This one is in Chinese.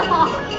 Ako.